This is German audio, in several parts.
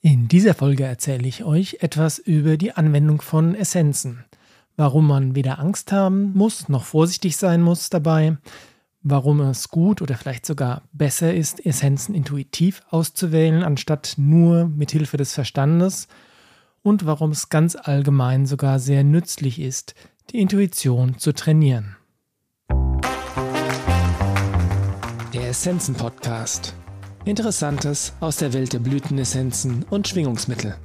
In dieser Folge erzähle ich euch etwas über die Anwendung von Essenzen. Warum man weder Angst haben muss, noch vorsichtig sein muss dabei. Warum es gut oder vielleicht sogar besser ist, Essenzen intuitiv auszuwählen, anstatt nur mit Hilfe des Verstandes. Und warum es ganz allgemein sogar sehr nützlich ist, die Intuition zu trainieren. Der Essenzen Podcast Interessantes aus der Welt der Blütenessenzen und Schwingungsmittel.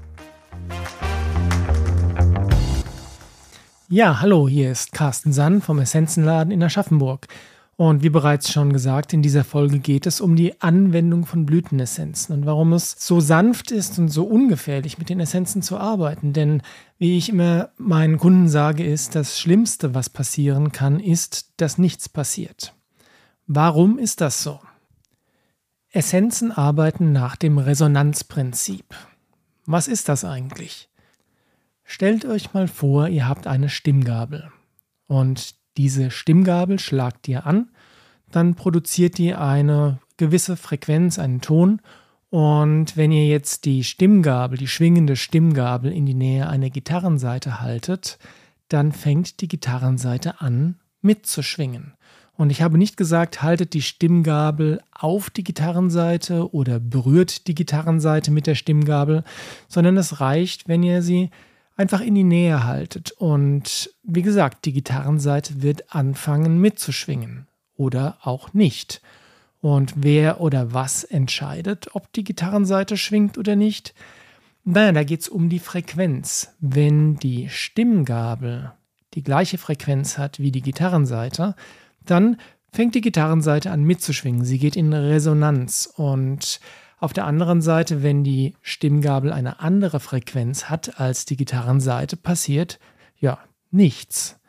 Ja, hallo, hier ist Carsten Sand vom Essenzenladen in Aschaffenburg. Und wie bereits schon gesagt, in dieser Folge geht es um die Anwendung von Blütenessenzen und warum es so sanft ist und so ungefährlich mit den Essenzen zu arbeiten. Denn wie ich immer meinen Kunden sage, ist das Schlimmste, was passieren kann, ist, dass nichts passiert. Warum ist das so? Essenzen arbeiten nach dem Resonanzprinzip. Was ist das eigentlich? Stellt euch mal vor, ihr habt eine Stimmgabel und diese Stimmgabel schlagt ihr an, dann produziert die eine gewisse Frequenz, einen Ton und wenn ihr jetzt die Stimmgabel, die schwingende Stimmgabel in die Nähe einer Gitarrenseite haltet, dann fängt die Gitarrenseite an mitzuschwingen. Und ich habe nicht gesagt, haltet die Stimmgabel auf die Gitarrenseite oder berührt die Gitarrenseite mit der Stimmgabel, sondern es reicht, wenn ihr sie einfach in die Nähe haltet. Und wie gesagt, die Gitarrenseite wird anfangen mitzuschwingen oder auch nicht. Und wer oder was entscheidet, ob die Gitarrenseite schwingt oder nicht? Naja, da geht es um die Frequenz. Wenn die Stimmgabel die gleiche Frequenz hat wie die Gitarrenseite, dann fängt die Gitarrenseite an mitzuschwingen. Sie geht in Resonanz und auf der anderen Seite, wenn die Stimmgabel eine andere Frequenz hat als die Gitarrenseite, passiert ja nichts.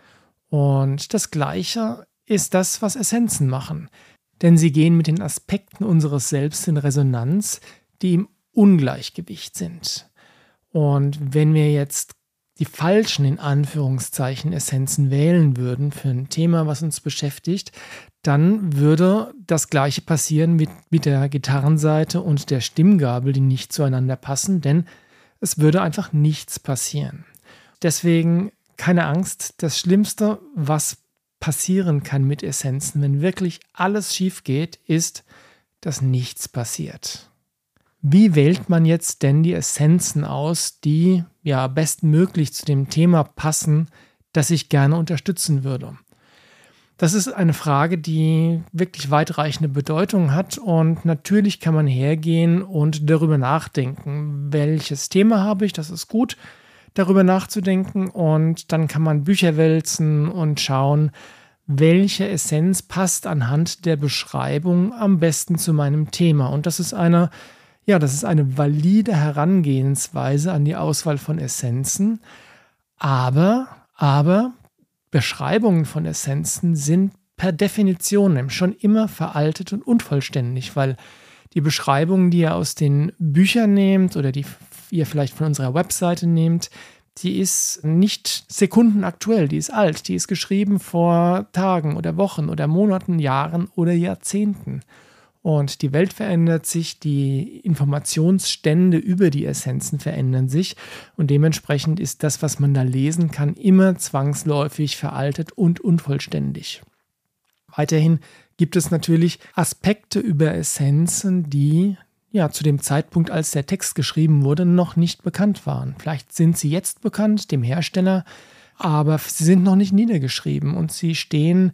Und das Gleiche ist das, was Essenzen machen. Denn sie gehen mit den Aspekten unseres Selbst in Resonanz, die im Ungleichgewicht sind. Und wenn wir jetzt die falschen, in Anführungszeichen, Essenzen wählen würden für ein Thema, was uns beschäftigt, dann würde das gleiche passieren mit, mit der Gitarrenseite und der Stimmgabel, die nicht zueinander passen, denn es würde einfach nichts passieren. Deswegen keine Angst, das Schlimmste, was passieren kann mit Essenzen, wenn wirklich alles schief geht, ist, dass nichts passiert. Wie wählt man jetzt denn die Essenzen aus, die ja bestmöglich zu dem Thema passen, das ich gerne unterstützen würde? Das ist eine Frage, die wirklich weitreichende Bedeutung hat und natürlich kann man hergehen und darüber nachdenken, welches Thema habe ich, das ist gut, darüber nachzudenken und dann kann man Bücher wälzen und schauen, welche Essenz passt anhand der Beschreibung am besten zu meinem Thema. Und das ist eine ja, das ist eine valide Herangehensweise an die Auswahl von Essenzen, aber, aber Beschreibungen von Essenzen sind per Definition schon immer veraltet und unvollständig, weil die Beschreibungen, die ihr aus den Büchern nehmt oder die ihr vielleicht von unserer Webseite nehmt, die ist nicht sekundenaktuell, die ist alt, die ist geschrieben vor Tagen oder Wochen oder Monaten, Jahren oder Jahrzehnten. Und die Welt verändert sich, die Informationsstände über die Essenzen verändern sich und dementsprechend ist das, was man da lesen kann, immer zwangsläufig veraltet und unvollständig. Weiterhin gibt es natürlich Aspekte über Essenzen, die ja zu dem Zeitpunkt, als der Text geschrieben wurde, noch nicht bekannt waren. Vielleicht sind sie jetzt bekannt, dem Hersteller, aber sie sind noch nicht niedergeschrieben und sie stehen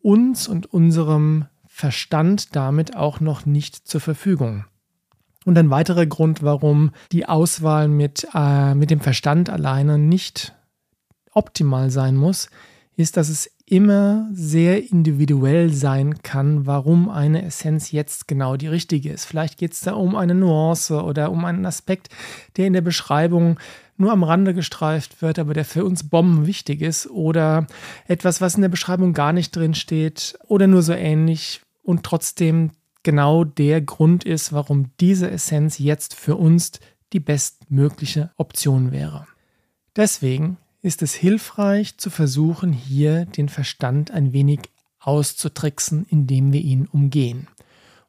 uns und unserem Verstand damit auch noch nicht zur Verfügung. Und ein weiterer Grund, warum die Auswahl mit, äh, mit dem Verstand alleine nicht optimal sein muss, ist, dass es immer sehr individuell sein kann, warum eine Essenz jetzt genau die richtige ist. Vielleicht geht es da um eine Nuance oder um einen Aspekt, der in der Beschreibung nur am Rande gestreift wird, aber der für uns Bomben wichtig ist oder etwas, was in der Beschreibung gar nicht drin steht oder nur so ähnlich und trotzdem genau der Grund ist, warum diese Essenz jetzt für uns die bestmögliche Option wäre. Deswegen ist es hilfreich zu versuchen, hier den Verstand ein wenig auszutricksen, indem wir ihn umgehen.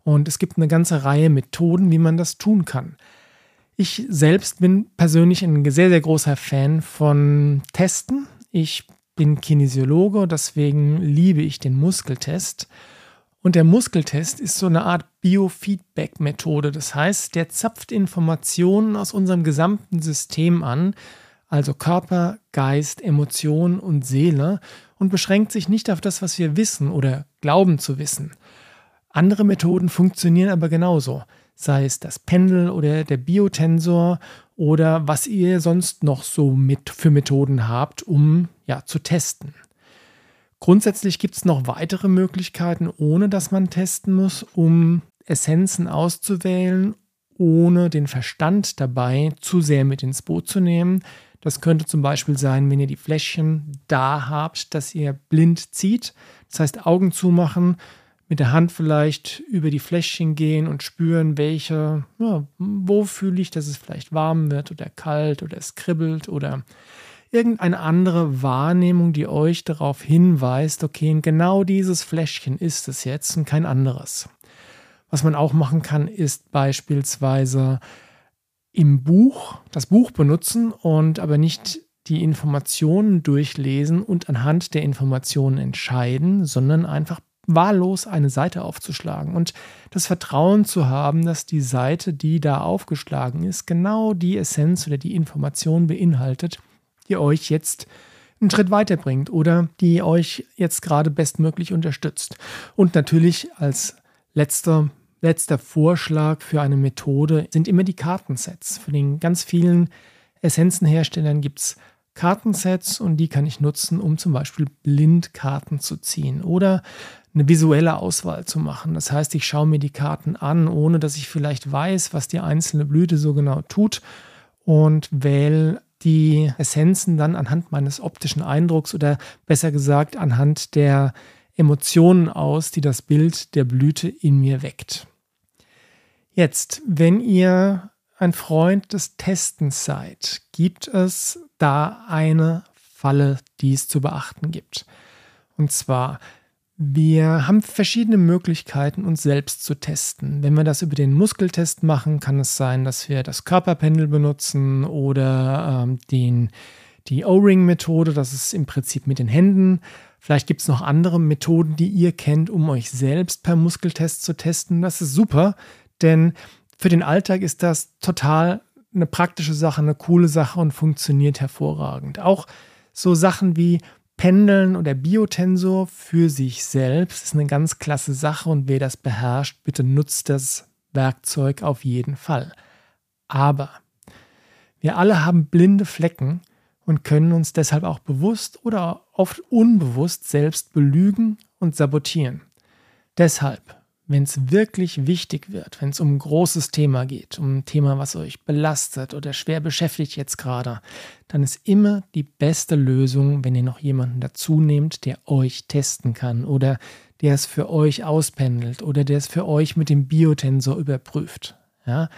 Und es gibt eine ganze Reihe Methoden, wie man das tun kann. Ich selbst bin persönlich ein sehr, sehr großer Fan von Testen. Ich bin Kinesiologe, deswegen liebe ich den Muskeltest. Und der Muskeltest ist so eine Art Biofeedback-Methode. Das heißt, der zapft Informationen aus unserem gesamten System an, also Körper, Geist, Emotion und Seele, und beschränkt sich nicht auf das, was wir wissen oder glauben zu wissen. Andere Methoden funktionieren aber genauso, sei es das Pendel oder der Biotensor oder was ihr sonst noch so mit für Methoden habt, um ja zu testen. Grundsätzlich gibt es noch weitere Möglichkeiten, ohne dass man testen muss, um Essenzen auszuwählen, ohne den Verstand dabei zu sehr mit ins Boot zu nehmen. Das könnte zum Beispiel sein, wenn ihr die Fläschchen da habt, dass ihr blind zieht. Das heißt, Augen zumachen, mit der Hand vielleicht über die Fläschchen gehen und spüren, welche, ja, wo fühle ich, dass es vielleicht warm wird oder kalt oder es kribbelt oder irgendeine andere Wahrnehmung, die euch darauf hinweist, okay, genau dieses Fläschchen ist es jetzt und kein anderes. Was man auch machen kann, ist beispielsweise im Buch das Buch benutzen und aber nicht die Informationen durchlesen und anhand der Informationen entscheiden, sondern einfach wahllos eine Seite aufzuschlagen und das Vertrauen zu haben, dass die Seite, die da aufgeschlagen ist, genau die Essenz oder die Information beinhaltet, die euch jetzt einen Schritt weiterbringt oder die euch jetzt gerade bestmöglich unterstützt. Und natürlich als letzter, letzter Vorschlag für eine Methode sind immer die Kartensets. Von den ganz vielen Essenzenherstellern gibt es Kartensets und die kann ich nutzen, um zum Beispiel Blindkarten zu ziehen oder eine visuelle Auswahl zu machen. Das heißt, ich schaue mir die Karten an, ohne dass ich vielleicht weiß, was die einzelne Blüte so genau tut und wähle die Essenzen dann anhand meines optischen Eindrucks oder besser gesagt anhand der Emotionen aus, die das Bild der Blüte in mir weckt. Jetzt, wenn ihr ein Freund des Testens seid, gibt es da eine Falle, die es zu beachten gibt. Und zwar, wir haben verschiedene Möglichkeiten, uns selbst zu testen. Wenn wir das über den Muskeltest machen, kann es sein, dass wir das Körperpendel benutzen oder ähm, den, die O-Ring-Methode, das ist im Prinzip mit den Händen. Vielleicht gibt es noch andere Methoden, die ihr kennt, um euch selbst per Muskeltest zu testen. Das ist super, denn für den Alltag ist das total eine praktische Sache, eine coole Sache und funktioniert hervorragend. Auch so Sachen wie Pendeln oder Biotensor für sich selbst ist eine ganz klasse Sache und wer das beherrscht, bitte nutzt das Werkzeug auf jeden Fall. Aber wir alle haben blinde Flecken und können uns deshalb auch bewusst oder oft unbewusst selbst belügen und sabotieren. Deshalb wenn es wirklich wichtig wird, wenn es um ein großes Thema geht, um ein Thema, was euch belastet oder schwer beschäftigt jetzt gerade, dann ist immer die beste Lösung, wenn ihr noch jemanden dazu nehmt, der euch testen kann oder der es für euch auspendelt oder der es für euch mit dem Biotensor überprüft. Ja?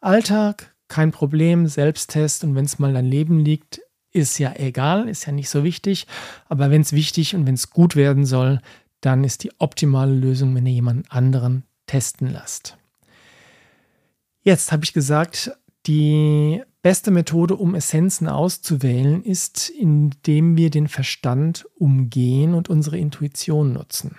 Alltag, kein Problem, Selbsttest und wenn es mal daneben liegt, ist ja egal, ist ja nicht so wichtig. Aber wenn es wichtig und wenn es gut werden soll, dann ist die optimale Lösung, wenn ihr jemanden anderen testen lasst. Jetzt habe ich gesagt, die beste Methode, um Essenzen auszuwählen, ist, indem wir den Verstand umgehen und unsere Intuition nutzen.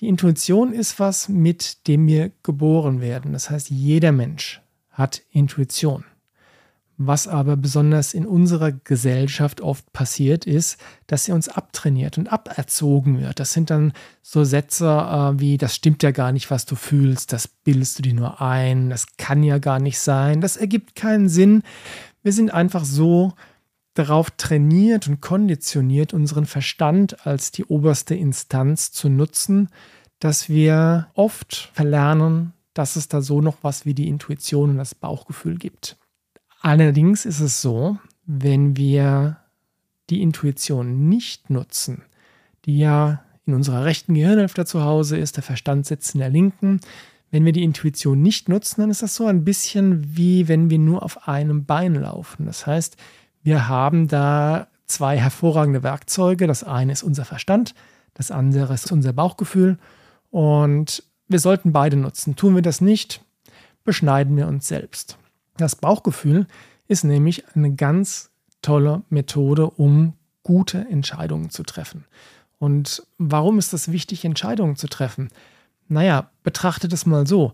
Die Intuition ist was, mit dem wir geboren werden. Das heißt, jeder Mensch hat Intuition. Was aber besonders in unserer Gesellschaft oft passiert, ist, dass sie uns abtrainiert und aberzogen wird. Das sind dann so Sätze äh, wie, das stimmt ja gar nicht, was du fühlst, das bildest du dir nur ein, das kann ja gar nicht sein, das ergibt keinen Sinn. Wir sind einfach so darauf trainiert und konditioniert, unseren Verstand als die oberste Instanz zu nutzen, dass wir oft verlernen, dass es da so noch was wie die Intuition und das Bauchgefühl gibt. Allerdings ist es so, wenn wir die Intuition nicht nutzen, die ja in unserer rechten Gehirnhälfte zu Hause ist, der Verstand sitzt in der linken. Wenn wir die Intuition nicht nutzen, dann ist das so ein bisschen wie wenn wir nur auf einem Bein laufen. Das heißt, wir haben da zwei hervorragende Werkzeuge. Das eine ist unser Verstand, das andere ist unser Bauchgefühl. Und wir sollten beide nutzen. Tun wir das nicht, beschneiden wir uns selbst. Das Bauchgefühl ist nämlich eine ganz tolle Methode, um gute Entscheidungen zu treffen. Und warum ist es wichtig, Entscheidungen zu treffen? Naja, betrachtet es mal so.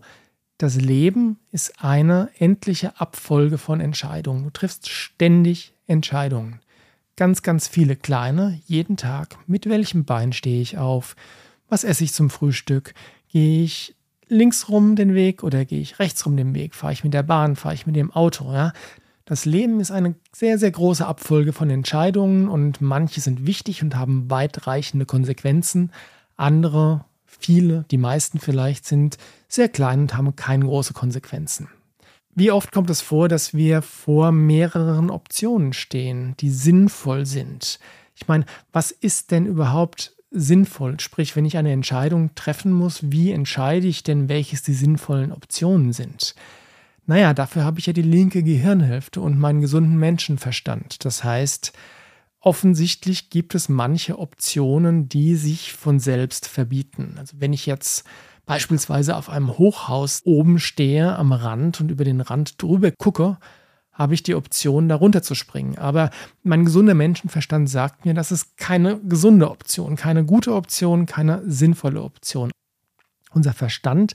Das Leben ist eine endliche Abfolge von Entscheidungen. Du triffst ständig Entscheidungen. Ganz, ganz viele kleine, jeden Tag. Mit welchem Bein stehe ich auf? Was esse ich zum Frühstück? Gehe ich links rum den Weg oder gehe ich rechts rum den Weg? Fahre ich mit der Bahn? Fahre ich mit dem Auto? Ja? Das Leben ist eine sehr, sehr große Abfolge von Entscheidungen und manche sind wichtig und haben weitreichende Konsequenzen. Andere, viele, die meisten vielleicht, sind sehr klein und haben keine großen Konsequenzen. Wie oft kommt es vor, dass wir vor mehreren Optionen stehen, die sinnvoll sind? Ich meine, was ist denn überhaupt sinnvoll? Sprich, wenn ich eine Entscheidung treffen muss, wie entscheide ich denn, welches die sinnvollen Optionen sind? Naja, dafür habe ich ja die linke Gehirnhälfte und meinen gesunden Menschenverstand. Das heißt, offensichtlich gibt es manche Optionen, die sich von selbst verbieten. Also wenn ich jetzt beispielsweise auf einem Hochhaus oben stehe am Rand und über den Rand drüber gucke, habe ich die Option, darunter zu springen. Aber mein gesunder Menschenverstand sagt mir, das ist keine gesunde Option, keine gute Option, keine sinnvolle Option. Unser Verstand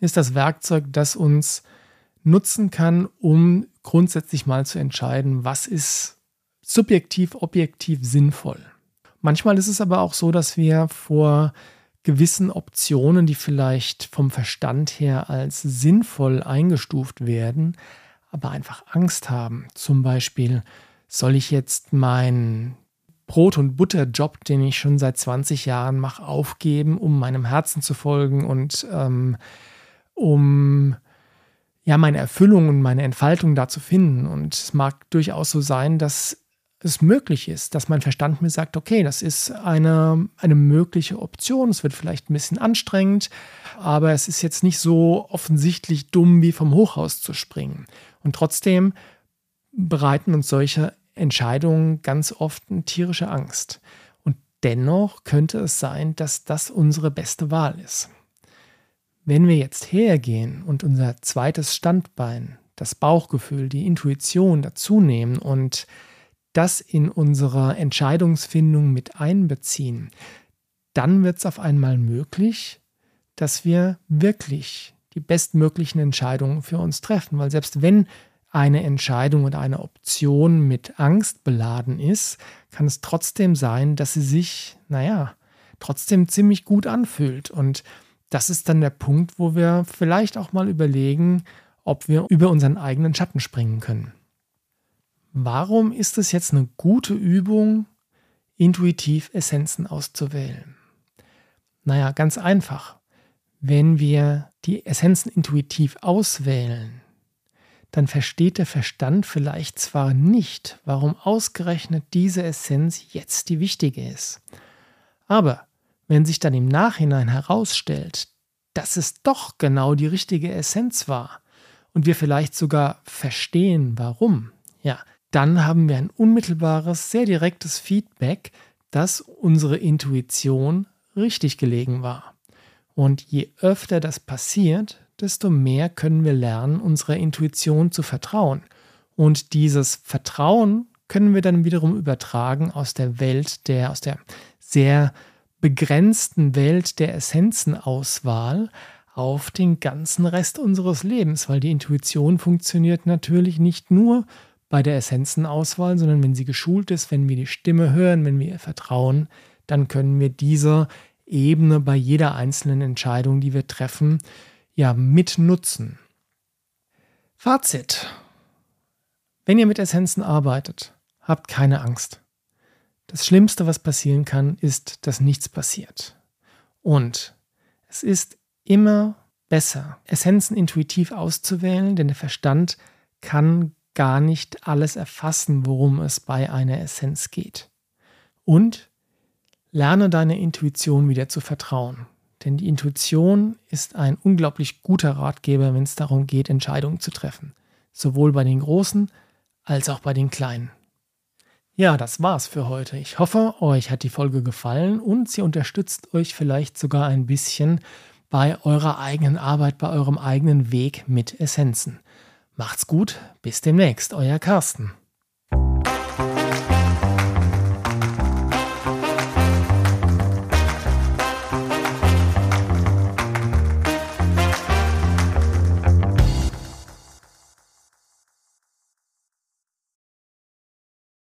ist das Werkzeug, das uns nutzen kann, um grundsätzlich mal zu entscheiden, was ist subjektiv, objektiv sinnvoll. Manchmal ist es aber auch so, dass wir vor gewissen Optionen, die vielleicht vom Verstand her als sinnvoll eingestuft werden, aber einfach Angst haben. Zum Beispiel, soll ich jetzt meinen Brot- und Butterjob, den ich schon seit 20 Jahren mache, aufgeben, um meinem Herzen zu folgen und ähm, um ja meine Erfüllung und meine Entfaltung da zu finden. Und es mag durchaus so sein, dass es möglich ist, dass mein Verstand mir sagt, okay, das ist eine, eine mögliche Option, es wird vielleicht ein bisschen anstrengend, aber es ist jetzt nicht so offensichtlich dumm, wie vom Hochhaus zu springen. Und trotzdem bereiten uns solche Entscheidungen ganz oft eine tierische Angst. Und dennoch könnte es sein, dass das unsere beste Wahl ist. Wenn wir jetzt hergehen und unser zweites Standbein, das Bauchgefühl, die Intuition dazu nehmen und das in unserer Entscheidungsfindung mit einbeziehen, dann wird es auf einmal möglich, dass wir wirklich die bestmöglichen Entscheidungen für uns treffen. Weil selbst wenn eine Entscheidung oder eine Option mit Angst beladen ist, kann es trotzdem sein, dass sie sich, naja, trotzdem ziemlich gut anfühlt. Und das ist dann der Punkt, wo wir vielleicht auch mal überlegen, ob wir über unseren eigenen Schatten springen können. Warum ist es jetzt eine gute Übung, intuitiv Essenzen auszuwählen? Naja, ganz einfach. Wenn wir die Essenzen intuitiv auswählen, dann versteht der Verstand vielleicht zwar nicht, warum ausgerechnet diese Essenz jetzt die wichtige ist. Aber wenn sich dann im Nachhinein herausstellt, dass es doch genau die richtige Essenz war und wir vielleicht sogar verstehen, warum, ja, dann haben wir ein unmittelbares, sehr direktes Feedback, dass unsere Intuition richtig gelegen war. Und je öfter das passiert, desto mehr können wir lernen, unserer Intuition zu vertrauen. Und dieses Vertrauen können wir dann wiederum übertragen aus der Welt der, aus der sehr begrenzten Welt der Essenzenauswahl auf den ganzen Rest unseres Lebens, weil die Intuition funktioniert natürlich nicht nur bei der Essenzenauswahl, sondern wenn sie geschult ist, wenn wir die Stimme hören, wenn wir ihr vertrauen, dann können wir diese Ebene bei jeder einzelnen Entscheidung, die wir treffen, ja mitnutzen. Fazit. Wenn ihr mit Essenzen arbeitet, habt keine Angst. Das Schlimmste, was passieren kann, ist, dass nichts passiert. Und es ist immer besser, Essenzen intuitiv auszuwählen, denn der Verstand kann gar nicht alles erfassen, worum es bei einer Essenz geht. Und lerne deine Intuition wieder zu vertrauen. Denn die Intuition ist ein unglaublich guter Ratgeber, wenn es darum geht, Entscheidungen zu treffen. Sowohl bei den Großen als auch bei den Kleinen. Ja, das war's für heute. Ich hoffe, euch hat die Folge gefallen und sie unterstützt euch vielleicht sogar ein bisschen bei eurer eigenen Arbeit, bei eurem eigenen Weg mit Essenzen. Macht's gut, bis demnächst, euer Carsten.